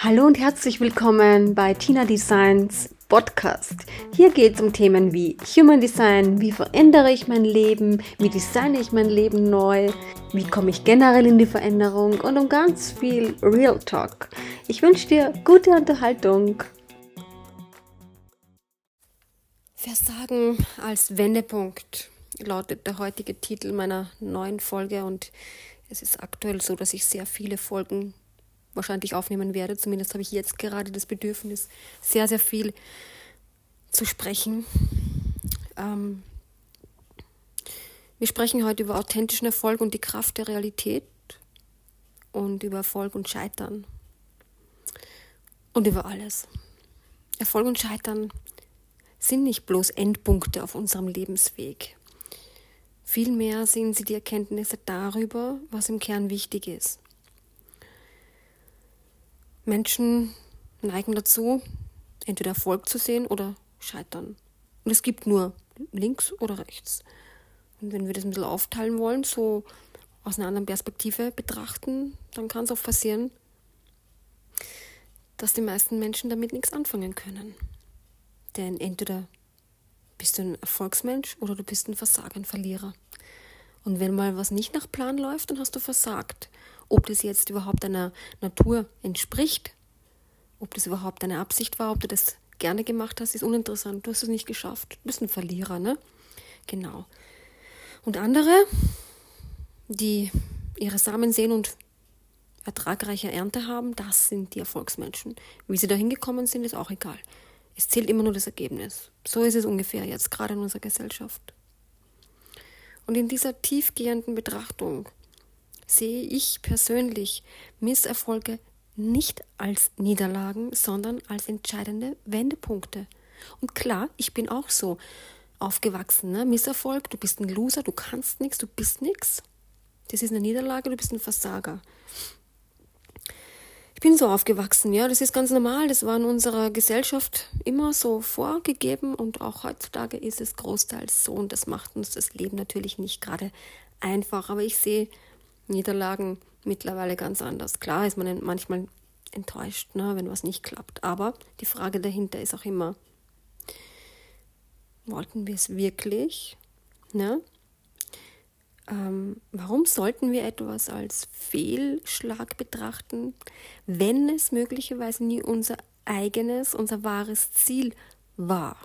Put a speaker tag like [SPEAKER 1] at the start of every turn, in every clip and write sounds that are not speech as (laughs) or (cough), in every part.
[SPEAKER 1] Hallo und herzlich willkommen bei Tina Designs Podcast. Hier geht es um Themen wie Human Design, wie verändere ich mein Leben, wie designe ich mein Leben neu, wie komme ich generell in die Veränderung und um ganz viel Real Talk. Ich wünsche dir gute Unterhaltung. Versagen als Wendepunkt lautet der heutige Titel meiner neuen Folge und es ist aktuell so, dass ich sehr viele Folgen wahrscheinlich aufnehmen werde. Zumindest habe ich jetzt gerade das Bedürfnis, sehr, sehr viel zu sprechen. Ähm, wir sprechen heute über authentischen Erfolg und die Kraft der Realität und über Erfolg und Scheitern und über alles. Erfolg und Scheitern sind nicht bloß Endpunkte auf unserem Lebensweg. Vielmehr sind sie die Erkenntnisse darüber, was im Kern wichtig ist. Menschen neigen dazu, entweder Erfolg zu sehen oder Scheitern. Und es gibt nur links oder rechts. Und wenn wir das ein bisschen aufteilen wollen, so aus einer anderen Perspektive betrachten, dann kann es auch passieren, dass die meisten Menschen damit nichts anfangen können. Denn entweder bist du ein Erfolgsmensch oder du bist ein Versager, Verlierer. Und wenn mal was nicht nach Plan läuft, dann hast du versagt. Ob das jetzt überhaupt deiner Natur entspricht, ob das überhaupt deine Absicht war, ob du das gerne gemacht hast, ist uninteressant. Du hast es nicht geschafft. Du bist ein Verlierer, ne? Genau. Und andere, die ihre Samen sehen und ertragreiche Ernte haben, das sind die Erfolgsmenschen. Wie sie da hingekommen sind, ist auch egal. Es zählt immer nur das Ergebnis. So ist es ungefähr jetzt, gerade in unserer Gesellschaft. Und in dieser tiefgehenden Betrachtung sehe ich persönlich Misserfolge nicht als Niederlagen, sondern als entscheidende Wendepunkte. Und klar, ich bin auch so aufgewachsen. Ne? Misserfolg, du bist ein Loser, du kannst nichts, du bist nichts. Das ist eine Niederlage, du bist ein Versager. Ich bin so aufgewachsen, ja, das ist ganz normal, das war in unserer Gesellschaft immer so vorgegeben und auch heutzutage ist es großteils so und das macht uns das Leben natürlich nicht gerade einfach, aber ich sehe Niederlagen mittlerweile ganz anders. Klar ist man manchmal enttäuscht, ne, wenn was nicht klappt. Aber die Frage dahinter ist auch immer, wollten wir es wirklich? Ne? Ähm, warum sollten wir etwas als Fehlschlag betrachten, wenn es möglicherweise nie unser eigenes, unser wahres Ziel war?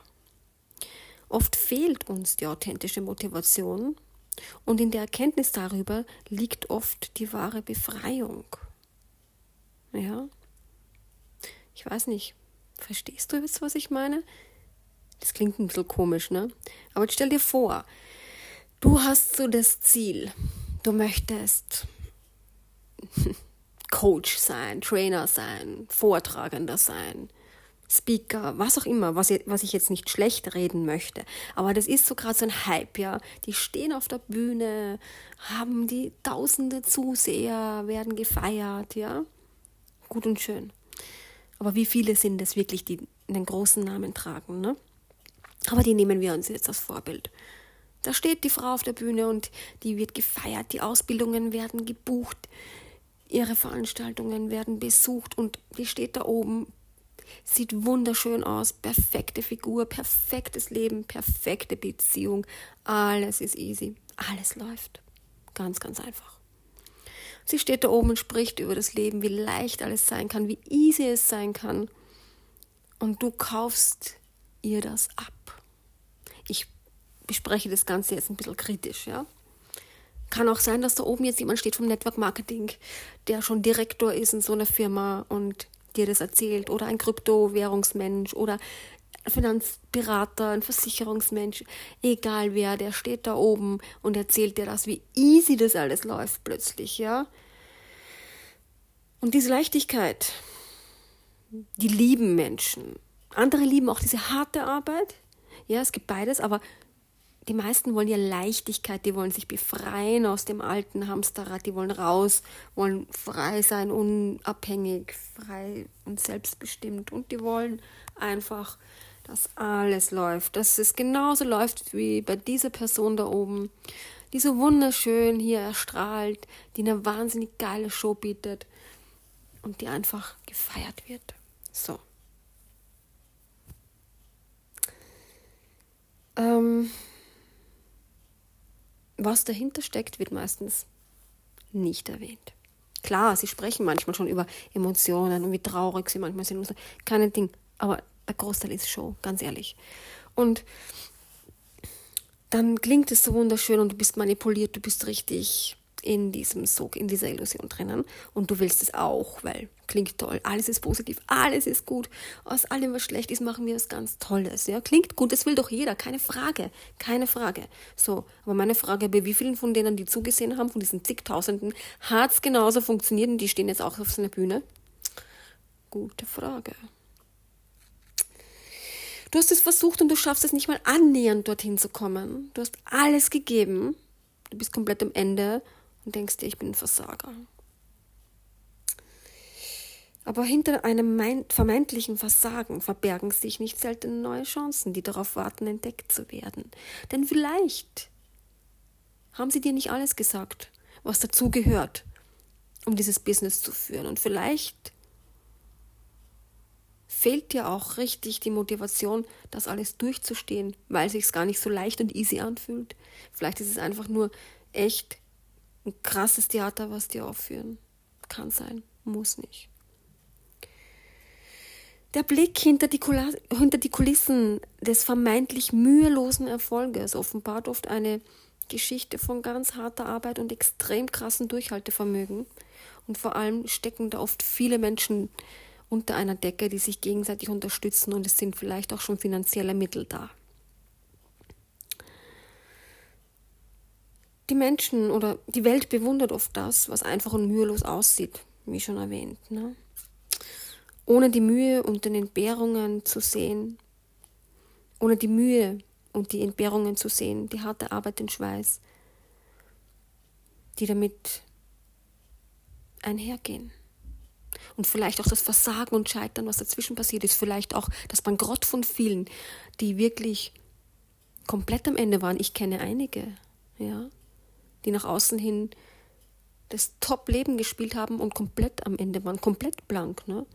[SPEAKER 1] Oft fehlt uns die authentische Motivation und in der Erkenntnis darüber liegt oft die wahre Befreiung. Ja? Ich weiß nicht. Verstehst du jetzt, was ich meine? Das klingt ein bisschen komisch, ne? Aber stell dir vor, du hast so das Ziel. Du möchtest (laughs) Coach sein, Trainer sein, Vortragender sein, Speaker, was auch immer, was, was ich jetzt nicht schlecht reden möchte. Aber das ist so gerade so ein Hype, ja. Die stehen auf der Bühne, haben die tausende Zuseher, werden gefeiert, ja. Gut und schön. Aber wie viele sind es wirklich, die einen großen Namen tragen, ne? Aber die nehmen wir uns jetzt als Vorbild. Da steht die Frau auf der Bühne und die wird gefeiert, die Ausbildungen werden gebucht, ihre Veranstaltungen werden besucht und die steht da oben Sieht wunderschön aus, perfekte Figur, perfektes Leben, perfekte Beziehung. Alles ist easy, alles läuft. Ganz, ganz einfach. Sie steht da oben und spricht über das Leben, wie leicht alles sein kann, wie easy es sein kann. Und du kaufst ihr das ab. Ich bespreche das Ganze jetzt ein bisschen kritisch, ja. Kann auch sein, dass da oben jetzt jemand steht vom Network Marketing, der schon Direktor ist in so einer Firma und dir das erzählt oder ein Kryptowährungsmensch oder Finanzberater, ein Versicherungsmensch, egal wer, der steht da oben und erzählt dir das, wie easy das alles läuft plötzlich, ja. Und diese Leichtigkeit, die lieben Menschen. Andere lieben auch diese harte Arbeit. Ja, es gibt beides, aber die meisten wollen ja Leichtigkeit, die wollen sich befreien aus dem alten Hamsterrad, die wollen raus, wollen frei sein, unabhängig, frei und selbstbestimmt und die wollen einfach, dass alles läuft, dass es genauso läuft wie bei dieser Person da oben, die so wunderschön hier erstrahlt, die eine wahnsinnig geile Show bietet und die einfach gefeiert wird. So. Ähm, was dahinter steckt, wird meistens nicht erwähnt. Klar, sie sprechen manchmal schon über Emotionen und wie traurig sie manchmal sind. So. Keine Ding, aber der Großteil ist Show, ganz ehrlich. Und dann klingt es so wunderschön und du bist manipuliert, du bist richtig in diesem Sog, in dieser Illusion drinnen und du willst es auch, weil klingt toll, alles ist positiv, alles ist gut, aus allem, was schlecht ist, machen wir was ganz Tolles, ja, klingt gut, das will doch jeder, keine Frage, keine Frage. So, aber meine Frage, bei wie vielen von denen, die zugesehen haben, von diesen zigtausenden, hat es genauso funktioniert und die stehen jetzt auch auf so einer Bühne? Gute Frage. Du hast es versucht und du schaffst es nicht mal annähernd dorthin zu kommen. Du hast alles gegeben. Du bist komplett am Ende und denkst dir, ich bin ein Versager. Aber hinter einem vermeintlichen Versagen verbergen sich nicht selten neue Chancen, die darauf warten, entdeckt zu werden. Denn vielleicht haben sie dir nicht alles gesagt, was dazugehört, um dieses Business zu führen. Und vielleicht fehlt dir auch richtig die Motivation, das alles durchzustehen, weil es sich gar nicht so leicht und easy anfühlt. Vielleicht ist es einfach nur echt ein krasses Theater, was die aufführen. Kann sein, muss nicht. Der Blick hinter die, hinter die Kulissen des vermeintlich mühelosen Erfolges offenbart oft eine Geschichte von ganz harter Arbeit und extrem krassen Durchhaltevermögen. Und vor allem stecken da oft viele Menschen unter einer Decke, die sich gegenseitig unterstützen und es sind vielleicht auch schon finanzielle Mittel da. Die Menschen oder die Welt bewundert oft das, was einfach und mühelos aussieht, wie schon erwähnt. Ne? Ohne die Mühe und den Entbehrungen zu sehen, ohne die Mühe und die Entbehrungen zu sehen, die harte Arbeit, den Schweiß, die damit einhergehen. Und vielleicht auch das Versagen und Scheitern, was dazwischen passiert ist, vielleicht auch das Bankrott von vielen, die wirklich komplett am Ende waren. Ich kenne einige, ja, die nach außen hin das Top-Leben gespielt haben und komplett am Ende waren, komplett blank. Ne?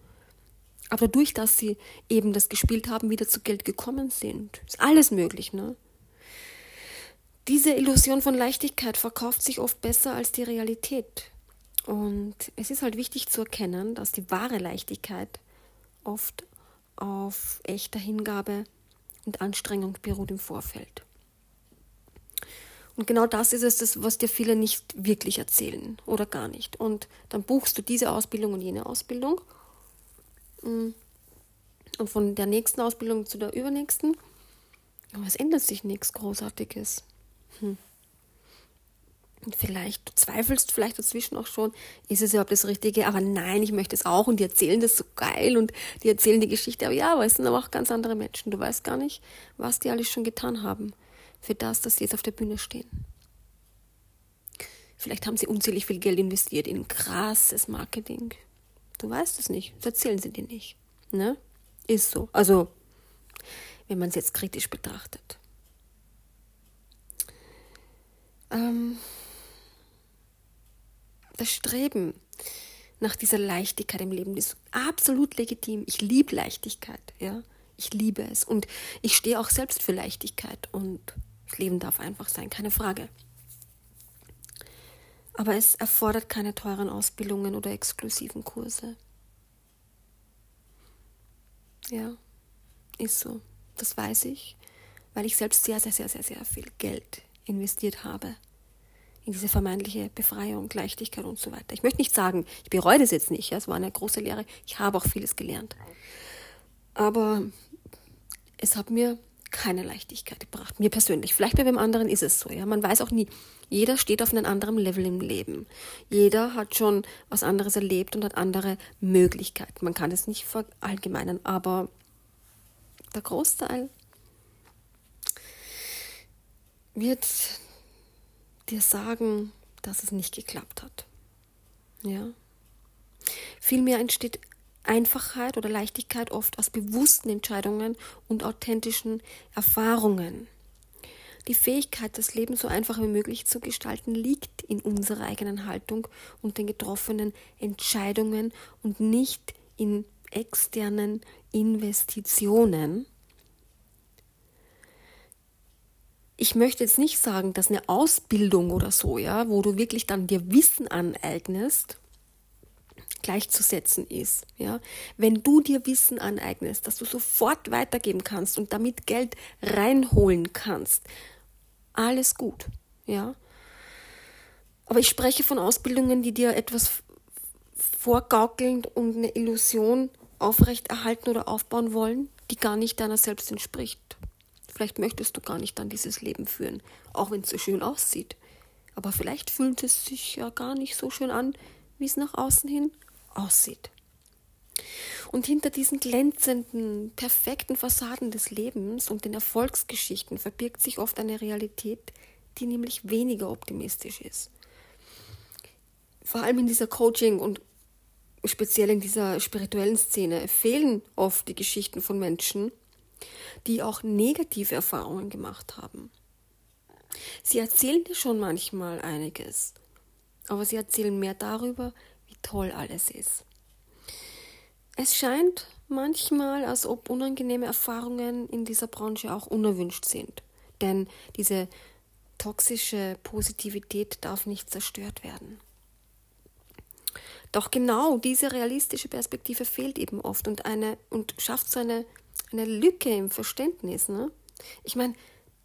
[SPEAKER 1] Aber dadurch, dass sie eben das gespielt haben, wieder zu Geld gekommen sind. Ist alles möglich. Ne? Diese Illusion von Leichtigkeit verkauft sich oft besser als die Realität. Und es ist halt wichtig zu erkennen, dass die wahre Leichtigkeit oft auf echter Hingabe und Anstrengung beruht im Vorfeld. Und genau das ist es, was dir viele nicht wirklich erzählen oder gar nicht. Und dann buchst du diese Ausbildung und jene Ausbildung. Mm. Und von der nächsten Ausbildung zu der übernächsten. Aber es ändert sich nichts Großartiges. Hm. Und vielleicht, du zweifelst vielleicht dazwischen auch schon, ist es überhaupt das Richtige? Aber nein, ich möchte es auch und die erzählen das so geil und die erzählen die Geschichte. Aber ja, aber es sind aber auch ganz andere Menschen. Du weißt gar nicht, was die alles schon getan haben für das, dass sie jetzt auf der Bühne stehen. Vielleicht haben sie unzählig viel Geld investiert in krasses Marketing. Du weißt es nicht, das erzählen sie dir nicht. Ne? Ist so. Also, wenn man es jetzt kritisch betrachtet. Ähm, das Streben nach dieser Leichtigkeit im Leben ist absolut legitim. Ich liebe Leichtigkeit, ja. Ich liebe es. Und ich stehe auch selbst für Leichtigkeit und das Leben darf einfach sein, keine Frage. Aber es erfordert keine teuren Ausbildungen oder exklusiven Kurse. Ja, ist so. Das weiß ich, weil ich selbst sehr, sehr, sehr, sehr, sehr viel Geld investiert habe in diese vermeintliche Befreiung, Leichtigkeit und so weiter. Ich möchte nicht sagen, ich bereue das jetzt nicht. Ja, es war eine große Lehre. Ich habe auch vieles gelernt. Aber es hat mir keine Leichtigkeit gebracht. Mir persönlich. Vielleicht bei wem anderen ist es so. Ja, man weiß auch nie. Jeder steht auf einem anderen Level im Leben. Jeder hat schon was anderes erlebt und hat andere Möglichkeiten. Man kann es nicht verallgemeinern, aber der Großteil wird dir sagen, dass es nicht geklappt hat. Ja. Vielmehr entsteht Einfachheit oder Leichtigkeit oft aus bewussten Entscheidungen und authentischen Erfahrungen. Die Fähigkeit, das Leben so einfach wie möglich zu gestalten, liegt in unserer eigenen Haltung und den getroffenen Entscheidungen und nicht in externen Investitionen. Ich möchte jetzt nicht sagen, dass eine Ausbildung oder so, ja, wo du wirklich dann dir Wissen aneignest, gleichzusetzen ist. Ja? Wenn du dir Wissen aneignest, dass du sofort weitergeben kannst und damit Geld reinholen kannst, alles gut. Ja? Aber ich spreche von Ausbildungen, die dir etwas vorgaukeln und eine Illusion aufrechterhalten oder aufbauen wollen, die gar nicht deiner selbst entspricht. Vielleicht möchtest du gar nicht dann dieses Leben führen, auch wenn es so schön aussieht. Aber vielleicht fühlt es sich ja gar nicht so schön an, wie es nach außen hin aussieht. Und hinter diesen glänzenden, perfekten Fassaden des Lebens und den Erfolgsgeschichten verbirgt sich oft eine Realität, die nämlich weniger optimistisch ist. Vor allem in dieser Coaching- und speziell in dieser spirituellen Szene fehlen oft die Geschichten von Menschen, die auch negative Erfahrungen gemacht haben. Sie erzählen dir schon manchmal einiges, aber sie erzählen mehr darüber, toll alles ist. Es scheint manchmal, als ob unangenehme Erfahrungen in dieser Branche auch unerwünscht sind. Denn diese toxische Positivität darf nicht zerstört werden. Doch genau diese realistische Perspektive fehlt eben oft und, eine, und schafft so eine, eine Lücke im Verständnis. Ne? Ich meine,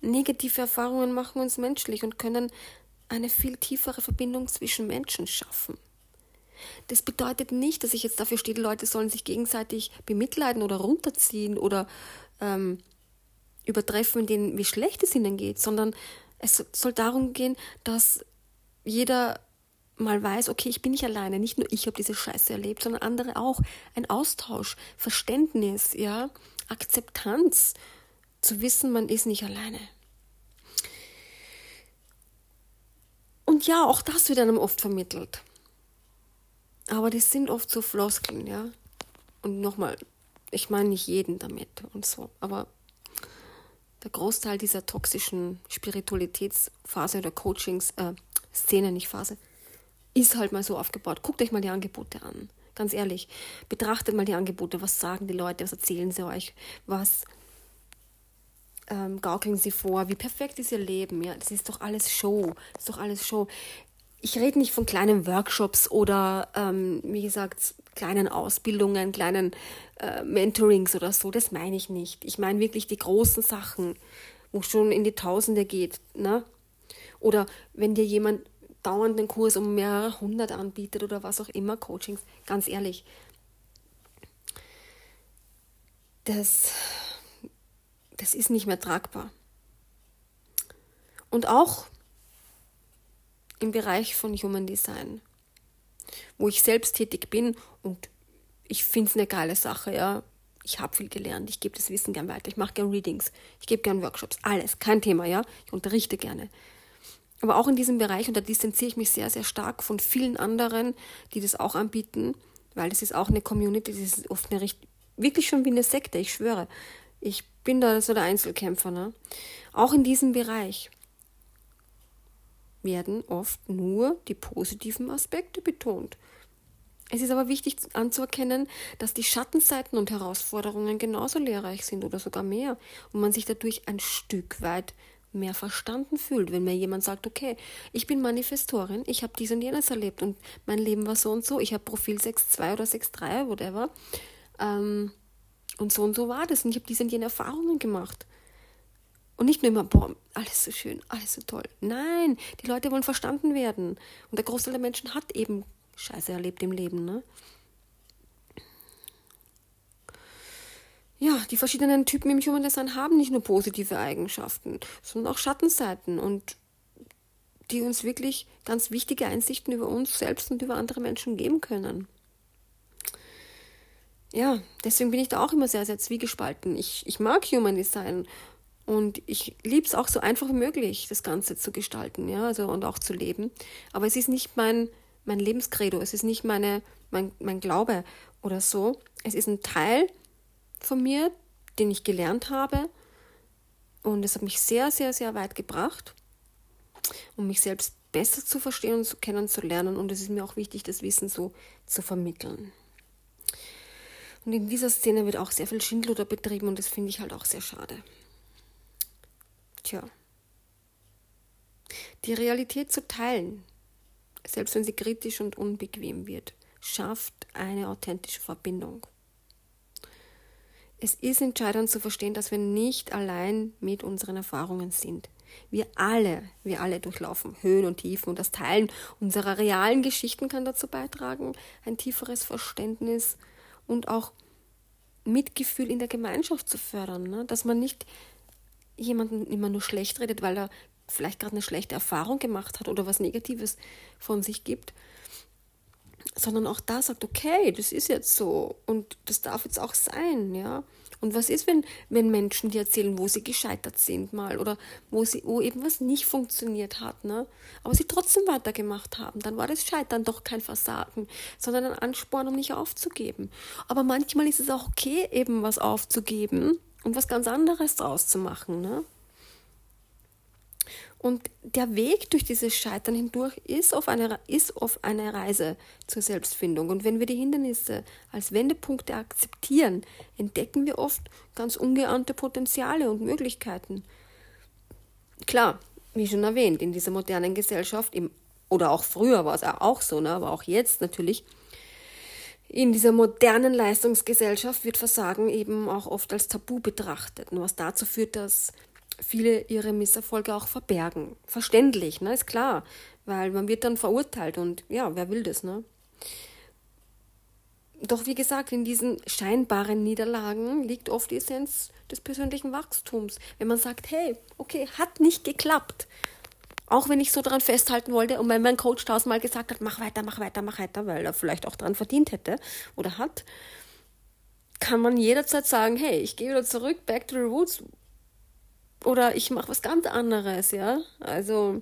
[SPEAKER 1] negative Erfahrungen machen uns menschlich und können eine viel tiefere Verbindung zwischen Menschen schaffen. Das bedeutet nicht, dass ich jetzt dafür stehe, die Leute sollen sich gegenseitig bemitleiden oder runterziehen oder ähm, übertreffen, denen, wie schlecht es ihnen geht, sondern es soll darum gehen, dass jeder mal weiß, okay, ich bin nicht alleine, nicht nur ich habe diese Scheiße erlebt, sondern andere auch. Ein Austausch, Verständnis, ja, Akzeptanz, zu wissen, man ist nicht alleine. Und ja, auch das wird einem oft vermittelt. Aber das sind oft so Floskeln, ja. Und nochmal, ich meine nicht jeden damit und so, aber der Großteil dieser toxischen Spiritualitätsphase oder Coachings, äh, Szene, nicht Phase, ist halt mal so aufgebaut. Guckt euch mal die Angebote an. Ganz ehrlich, betrachtet mal die Angebote. Was sagen die Leute? Was erzählen sie euch? Was ähm, gaukeln sie vor? Wie perfekt ist ihr Leben? Ja, das ist doch alles Show. Das ist doch alles Show ich rede nicht von kleinen Workshops oder, ähm, wie gesagt, kleinen Ausbildungen, kleinen äh, Mentorings oder so. Das meine ich nicht. Ich meine wirklich die großen Sachen, wo schon in die Tausende geht. Ne? Oder wenn dir jemand dauernd einen Kurs um mehrere hundert anbietet oder was auch immer, Coachings, ganz ehrlich, das, das ist nicht mehr tragbar. Und auch im Bereich von Human Design, wo ich selbst tätig bin und ich finde es eine geile Sache, ja. Ich habe viel gelernt, ich gebe das Wissen gern weiter, ich mache gern Readings, ich gebe gern Workshops, alles, kein Thema, ja. Ich unterrichte gerne. Aber auch in diesem Bereich, und da distanziere ich mich sehr, sehr stark von vielen anderen, die das auch anbieten, weil das ist auch eine Community, das ist oft eine richtig, wirklich schon wie eine Sekte, ich schwöre. Ich bin da so der Einzelkämpfer, ne? Auch in diesem Bereich werden oft nur die positiven Aspekte betont. Es ist aber wichtig anzuerkennen, dass die Schattenseiten und Herausforderungen genauso lehrreich sind oder sogar mehr und man sich dadurch ein Stück weit mehr verstanden fühlt, wenn mir jemand sagt, okay, ich bin Manifestorin, ich habe dies und jenes erlebt und mein Leben war so und so, ich habe Profil 6.2 oder 6.3, whatever, ähm, und so und so war das und ich habe diese und jene Erfahrungen gemacht. Und nicht nur immer, boah, alles so schön, alles so toll. Nein, die Leute wollen verstanden werden. Und der Großteil der Menschen hat eben Scheiße erlebt im Leben, ne? Ja, die verschiedenen Typen im Human Design haben nicht nur positive Eigenschaften, sondern auch Schattenseiten und die uns wirklich ganz wichtige Einsichten über uns selbst und über andere Menschen geben können. Ja, deswegen bin ich da auch immer sehr, sehr zwiegespalten. Ich, ich mag Human Design und ich liebe es auch so einfach wie möglich, das Ganze zu gestalten, ja, also und auch zu leben. Aber es ist nicht mein, mein Lebenskredo, es ist nicht meine, mein, mein Glaube oder so. Es ist ein Teil von mir, den ich gelernt habe. Und es hat mich sehr, sehr, sehr weit gebracht, um mich selbst besser zu verstehen und zu kennenzulernen. Und es ist mir auch wichtig, das Wissen so zu vermitteln. Und in dieser Szene wird auch sehr viel Schindluder betrieben und das finde ich halt auch sehr schade. Tja. Die Realität zu teilen, selbst wenn sie kritisch und unbequem wird, schafft eine authentische Verbindung. Es ist entscheidend zu verstehen, dass wir nicht allein mit unseren Erfahrungen sind. Wir alle, wir alle durchlaufen Höhen und Tiefen und das Teilen unserer realen Geschichten kann dazu beitragen, ein tieferes Verständnis und auch Mitgefühl in der Gemeinschaft zu fördern. Ne? Dass man nicht jemanden immer nur schlecht redet, weil er vielleicht gerade eine schlechte Erfahrung gemacht hat oder was Negatives von sich gibt, sondern auch da sagt, okay, das ist jetzt so und das darf jetzt auch sein, ja. Und was ist, wenn, wenn Menschen dir erzählen, wo sie gescheitert sind mal oder wo, sie, wo eben was nicht funktioniert hat, ne? aber sie trotzdem weitergemacht haben, dann war das Scheitern doch kein Versagen, sondern ein Ansporn, um nicht aufzugeben. Aber manchmal ist es auch okay, eben was aufzugeben und was ganz anderes draus zu machen. Ne? Und der Weg durch dieses Scheitern hindurch ist auf, eine, ist auf eine Reise zur Selbstfindung. Und wenn wir die Hindernisse als Wendepunkte akzeptieren, entdecken wir oft ganz ungeahnte Potenziale und Möglichkeiten. Klar, wie schon erwähnt, in dieser modernen Gesellschaft, im, oder auch früher war es auch so, ne, aber auch jetzt natürlich, in dieser modernen Leistungsgesellschaft wird Versagen eben auch oft als Tabu betrachtet, was dazu führt, dass viele ihre Misserfolge auch verbergen. Verständlich, ne, ist klar, weil man wird dann verurteilt und ja, wer will das, ne? Doch wie gesagt, in diesen scheinbaren Niederlagen liegt oft die Essenz des persönlichen Wachstums. Wenn man sagt, hey, okay, hat nicht geklappt. Auch wenn ich so daran festhalten wollte und wenn mein Coach tausendmal gesagt hat, mach weiter, mach weiter, mach weiter, weil er vielleicht auch daran verdient hätte oder hat, kann man jederzeit sagen, hey, ich gehe wieder zurück, back to the roots, oder ich mache was ganz anderes, ja. Also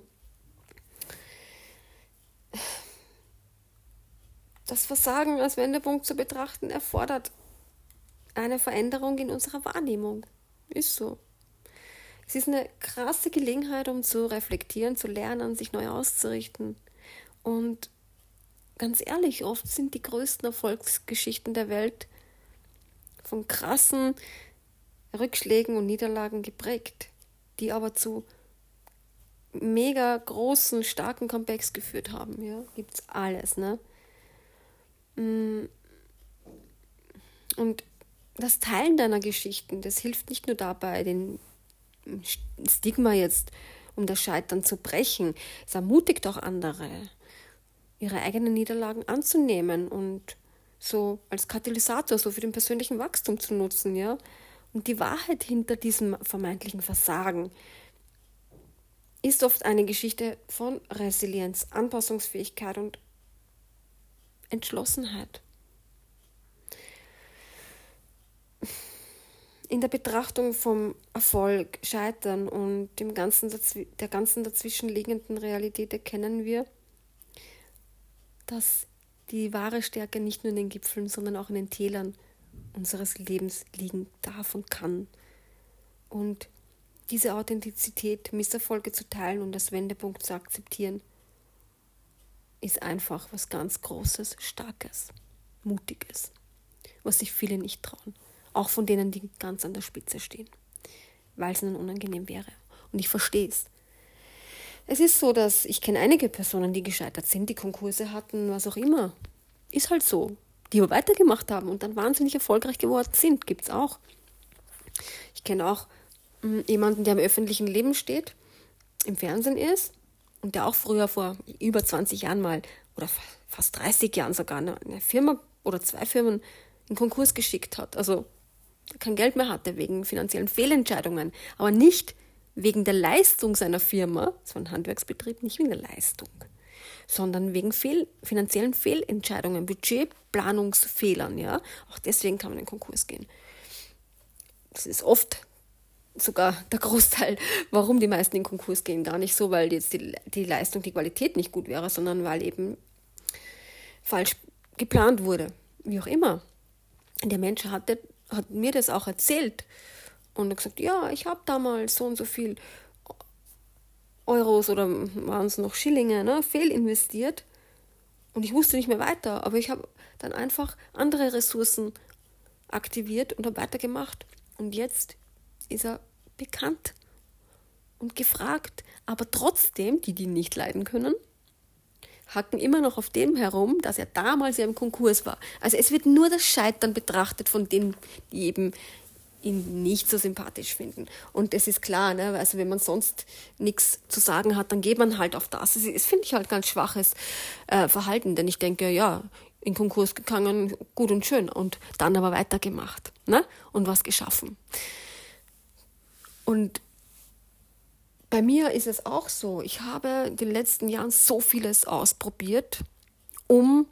[SPEAKER 1] das Versagen als Wendepunkt zu betrachten erfordert eine Veränderung in unserer Wahrnehmung. Ist so. Es ist eine krasse Gelegenheit, um zu reflektieren, zu lernen, sich neu auszurichten. Und ganz ehrlich, oft sind die größten Erfolgsgeschichten der Welt von krassen Rückschlägen und Niederlagen geprägt die aber zu mega großen, starken Comebacks geführt haben. Ja, gibt's alles, ne? Mm. Und das Teilen deiner Geschichten, das hilft nicht nur dabei, den Stigma jetzt um das Scheitern zu brechen. Es ermutigt auch andere, ihre eigenen Niederlagen anzunehmen und so als Katalysator, so für den persönlichen Wachstum zu nutzen, ja. Und die Wahrheit hinter diesem vermeintlichen Versagen ist oft eine Geschichte von Resilienz, Anpassungsfähigkeit und Entschlossenheit. In der Betrachtung vom Erfolg, Scheitern und dem ganzen der ganzen dazwischenliegenden Realität erkennen wir, dass die wahre Stärke nicht nur in den Gipfeln, sondern auch in den Tälern unseres Lebens liegen darf und kann. Und diese Authentizität, Misserfolge zu teilen und das Wendepunkt zu akzeptieren, ist einfach was ganz Großes, Starkes, Mutiges, was sich viele nicht trauen. Auch von denen, die ganz an der Spitze stehen, weil es ihnen unangenehm wäre. Und ich verstehe es. Es ist so, dass ich kenne einige Personen, die gescheitert sind, die Konkurse hatten, was auch immer. Ist halt so die aber weitergemacht haben und dann wahnsinnig erfolgreich geworden sind. Gibt es auch. Ich kenne auch hm, jemanden, der im öffentlichen Leben steht, im Fernsehen ist und der auch früher vor über 20 Jahren mal oder fast 30 Jahren sogar eine, eine Firma oder zwei Firmen in Konkurs geschickt hat. Also kein Geld mehr hatte wegen finanziellen Fehlentscheidungen, aber nicht wegen der Leistung seiner Firma, es war ein Handwerksbetrieb, nicht wegen der Leistung sondern wegen Fehl, finanziellen Fehlentscheidungen, Budgetplanungsfehlern. Ja? Auch deswegen kann man in den Konkurs gehen. Das ist oft sogar der Großteil, warum die meisten in Konkurs gehen. Gar nicht so, weil jetzt die, die Leistung, die Qualität nicht gut wäre, sondern weil eben falsch geplant wurde. Wie auch immer. Der Mensch hatte, hat mir das auch erzählt. Und er gesagt, ja, ich habe damals so und so viel Euros oder waren es noch Schillinge, ne, fehlinvestiert. Und ich wusste nicht mehr weiter, aber ich habe dann einfach andere Ressourcen aktiviert und habe weitergemacht. Und jetzt ist er bekannt und gefragt. Aber trotzdem, die, die nicht leiden können, hacken immer noch auf dem herum, dass er damals ja im Konkurs war. Also es wird nur das Scheitern betrachtet von denen, die eben ihn nicht so sympathisch finden. Und es ist klar, ne? also wenn man sonst nichts zu sagen hat, dann geht man halt auf das. Das, das finde ich halt ganz schwaches äh, Verhalten, denn ich denke, ja, in Konkurs gegangen, gut und schön, und dann aber weitergemacht ne? und was geschaffen. Und bei mir ist es auch so, ich habe in den letzten Jahren so vieles ausprobiert, um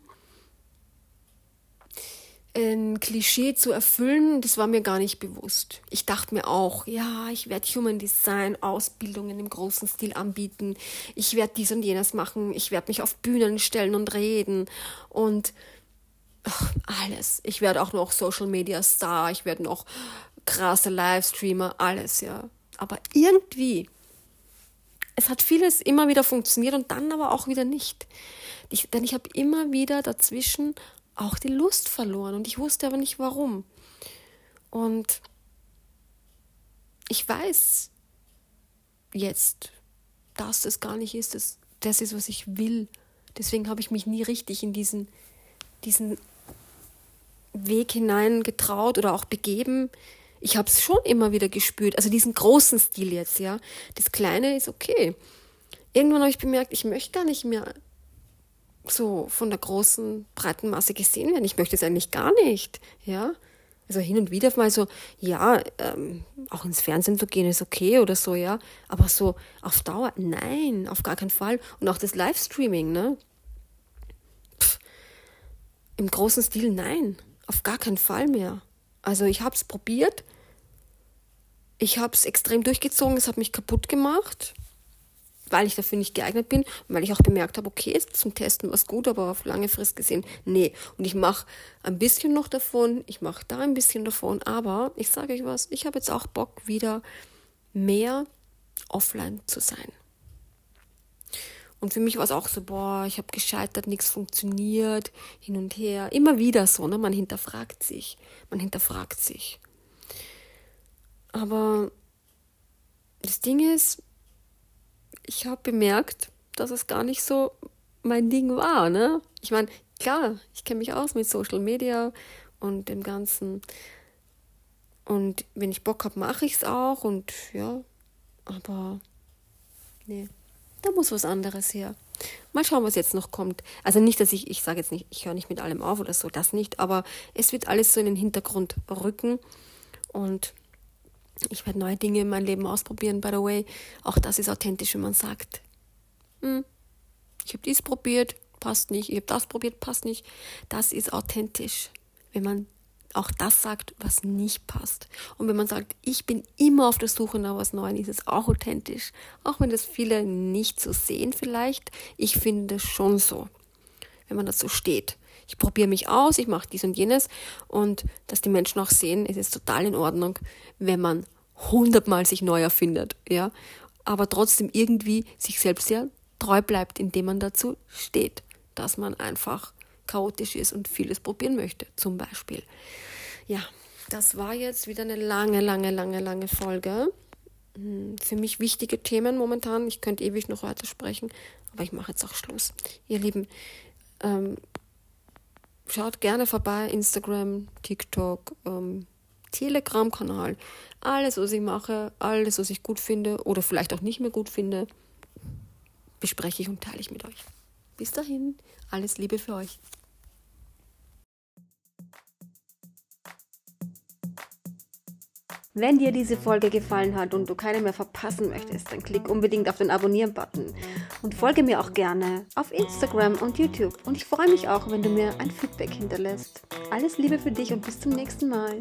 [SPEAKER 1] ein Klischee zu erfüllen, das war mir gar nicht bewusst. Ich dachte mir auch, ja, ich werde Human Design Ausbildungen im großen Stil anbieten. Ich werde dies und jenes machen. Ich werde mich auf Bühnen stellen und reden und ach, alles. Ich werde auch noch Social Media Star. Ich werde noch krasse Livestreamer, alles, ja. Aber irgendwie, es hat vieles immer wieder funktioniert und dann aber auch wieder nicht. Ich, denn ich habe immer wieder dazwischen auch die Lust verloren und ich wusste aber nicht warum. Und ich weiß jetzt, dass das gar nicht ist, dass das ist, was ich will. Deswegen habe ich mich nie richtig in diesen, diesen Weg hinein getraut oder auch begeben. Ich habe es schon immer wieder gespürt, also diesen großen Stil jetzt, ja. Das Kleine ist okay. Irgendwann habe ich bemerkt, ich möchte gar nicht mehr so von der großen, breiten Masse gesehen werden. Ich möchte es eigentlich gar nicht, ja. Also hin und wieder mal so, ja, ähm, auch ins Fernsehen zu gehen ist okay oder so, ja. Aber so auf Dauer, nein, auf gar keinen Fall. Und auch das Livestreaming, ne? Pff, Im großen Stil, nein, auf gar keinen Fall mehr. Also ich habe es probiert, ich habe es extrem durchgezogen, es hat mich kaputt gemacht weil ich dafür nicht geeignet bin, weil ich auch bemerkt habe, okay, zum Testen was gut, aber auf lange Frist gesehen, nee. Und ich mache ein bisschen noch davon, ich mache da ein bisschen davon, aber ich sage euch was, ich habe jetzt auch Bock, wieder mehr offline zu sein. Und für mich war es auch so, boah, ich habe gescheitert, nichts funktioniert, hin und her. Immer wieder so, ne? Man hinterfragt sich. Man hinterfragt sich. Aber das Ding ist, ich habe bemerkt, dass es gar nicht so mein Ding war. Ne? Ich meine, klar, ich kenne mich aus mit Social Media und dem Ganzen. Und wenn ich Bock habe, mache ich es auch. Und ja, aber nee, da muss was anderes her. Mal schauen, was jetzt noch kommt. Also nicht, dass ich, ich sage jetzt nicht, ich höre nicht mit allem auf oder so, das nicht, aber es wird alles so in den Hintergrund rücken. Und ich werde neue Dinge in meinem Leben ausprobieren, by the way. Auch das ist authentisch, wenn man sagt, hm, ich habe dies probiert, passt nicht, ich habe das probiert, passt nicht. Das ist authentisch, wenn man auch das sagt, was nicht passt. Und wenn man sagt, ich bin immer auf der Suche nach was Neuem, ist es auch authentisch. Auch wenn das viele nicht so sehen vielleicht. Ich finde es schon so, wenn man dazu steht. Ich probiere mich aus, ich mache dies und jenes und dass die Menschen auch sehen, es ist total in Ordnung, wenn man hundertmal sich neu erfindet, ja, aber trotzdem irgendwie sich selbst sehr treu bleibt, indem man dazu steht, dass man einfach chaotisch ist und vieles probieren möchte, zum Beispiel. Ja, das war jetzt wieder eine lange, lange, lange, lange Folge. Hm, für mich wichtige Themen momentan. Ich könnte ewig noch weiter sprechen, aber ich mache jetzt auch Schluss. Ihr Lieben, ähm, schaut gerne vorbei, Instagram, TikTok, ähm, Telegram-Kanal. Alles, was ich mache, alles, was ich gut finde oder vielleicht auch nicht mehr gut finde, bespreche ich und teile ich mit euch. Bis dahin, alles Liebe für euch.
[SPEAKER 2] Wenn dir diese Folge gefallen hat und du keine mehr verpassen möchtest, dann klick unbedingt auf den Abonnieren-Button und folge mir auch gerne auf Instagram und YouTube. Und ich freue mich auch, wenn du mir ein Feedback hinterlässt. Alles Liebe für dich und bis zum nächsten Mal.